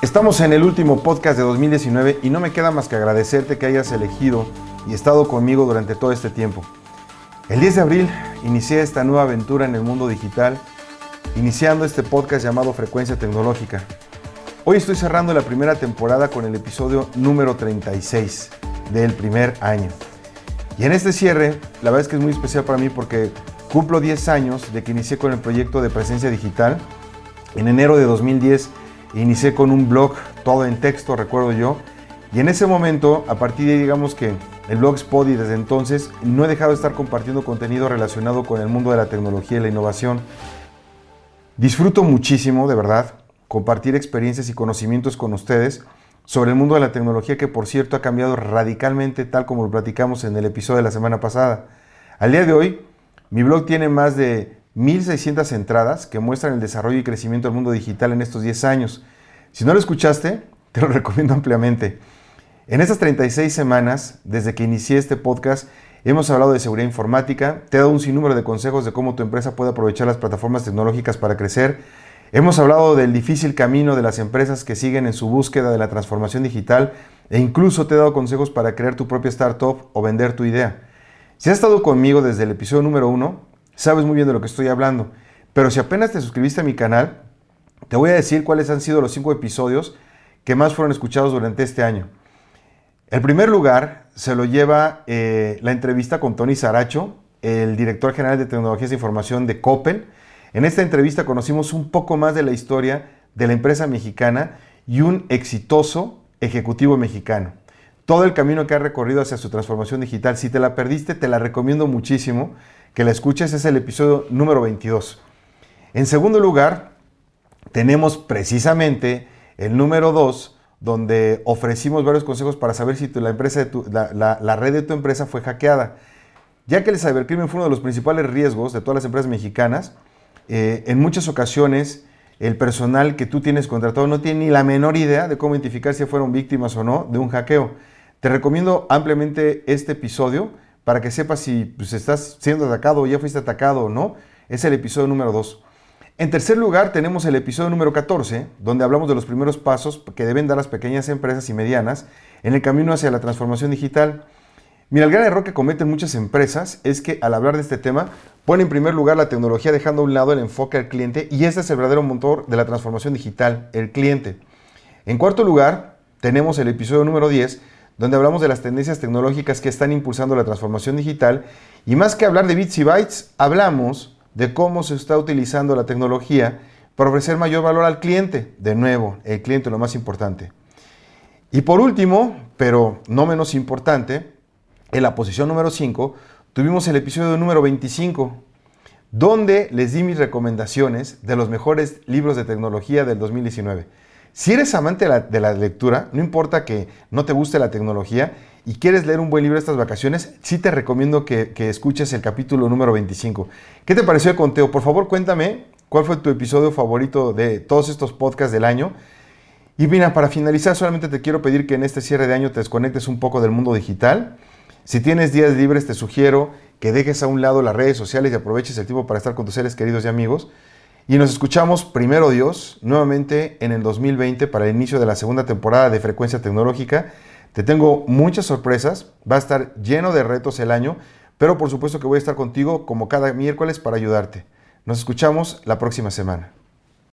Estamos en el último podcast de 2019 y no me queda más que agradecerte que hayas elegido y estado conmigo durante todo este tiempo. El 10 de abril inicié esta nueva aventura en el mundo digital, iniciando este podcast llamado Frecuencia Tecnológica. Hoy estoy cerrando la primera temporada con el episodio número 36 del primer año. Y en este cierre, la verdad es que es muy especial para mí porque cumplo 10 años de que inicié con el proyecto de presencia digital. En enero de 2010 inicié con un blog todo en texto, recuerdo yo. Y en ese momento, a partir de digamos que el Blogspot y desde entonces, no he dejado de estar compartiendo contenido relacionado con el mundo de la tecnología y la innovación. Disfruto muchísimo, de verdad, compartir experiencias y conocimientos con ustedes sobre el mundo de la tecnología que por cierto ha cambiado radicalmente tal como lo platicamos en el episodio de la semana pasada. Al día de hoy, mi blog tiene más de 1.600 entradas que muestran el desarrollo y crecimiento del mundo digital en estos 10 años. Si no lo escuchaste, te lo recomiendo ampliamente. En estas 36 semanas, desde que inicié este podcast, hemos hablado de seguridad informática, te he dado un sinnúmero de consejos de cómo tu empresa puede aprovechar las plataformas tecnológicas para crecer, Hemos hablado del difícil camino de las empresas que siguen en su búsqueda de la transformación digital e incluso te he dado consejos para crear tu propia startup o vender tu idea. Si has estado conmigo desde el episodio número uno, sabes muy bien de lo que estoy hablando, pero si apenas te suscribiste a mi canal, te voy a decir cuáles han sido los cinco episodios que más fueron escuchados durante este año. El primer lugar se lo lleva eh, la entrevista con Tony Saracho, el director general de tecnologías de información de Coppel, en esta entrevista conocimos un poco más de la historia de la empresa mexicana y un exitoso ejecutivo mexicano. Todo el camino que ha recorrido hacia su transformación digital. Si te la perdiste, te la recomiendo muchísimo que la escuches. Es el episodio número 22. En segundo lugar, tenemos precisamente el número 2, donde ofrecimos varios consejos para saber si la, empresa de la, la red de tu empresa fue hackeada. Ya que el cibercrimen fue uno de los principales riesgos de todas las empresas mexicanas, eh, en muchas ocasiones el personal que tú tienes contratado no tiene ni la menor idea de cómo identificar si fueron víctimas o no de un hackeo. Te recomiendo ampliamente este episodio para que sepas si pues, estás siendo atacado o ya fuiste atacado o no. Es el episodio número 2. En tercer lugar tenemos el episodio número 14, donde hablamos de los primeros pasos que deben dar las pequeñas empresas y medianas en el camino hacia la transformación digital. Mira, el gran error que cometen muchas empresas es que al hablar de este tema Pone en primer lugar la tecnología dejando a un lado el enfoque al cliente y este es el verdadero motor de la transformación digital, el cliente. En cuarto lugar, tenemos el episodio número 10, donde hablamos de las tendencias tecnológicas que están impulsando la transformación digital y más que hablar de bits y bytes, hablamos de cómo se está utilizando la tecnología para ofrecer mayor valor al cliente. De nuevo, el cliente lo más importante. Y por último, pero no menos importante, en la posición número 5, tuvimos el episodio número 25, donde les di mis recomendaciones de los mejores libros de tecnología del 2019. Si eres amante de la, lectura, no importa que no te guste la tecnología y quieres leer un buen libro estas vacaciones, sí te recomiendo que, que escuches el capítulo número 25. ¿Qué te pareció el conteo? Por favor, cuéntame cuál fue tu episodio favorito de todos estos podcasts del año. Y mira, para finalizar, solamente te quiero pedir que en este cierre de año te desconectes un poco del mundo digital si tienes días libres, te sugiero que dejes a un lado las redes sociales y aproveches el tiempo para estar con tus seres queridos y amigos. Y nos escuchamos, primero Dios, nuevamente en el 2020 para el inicio de la segunda temporada de Frecuencia Tecnológica. Te tengo muchas sorpresas, va a estar lleno de retos el año, pero por supuesto que voy a estar contigo como cada miércoles para ayudarte. Nos escuchamos la próxima semana.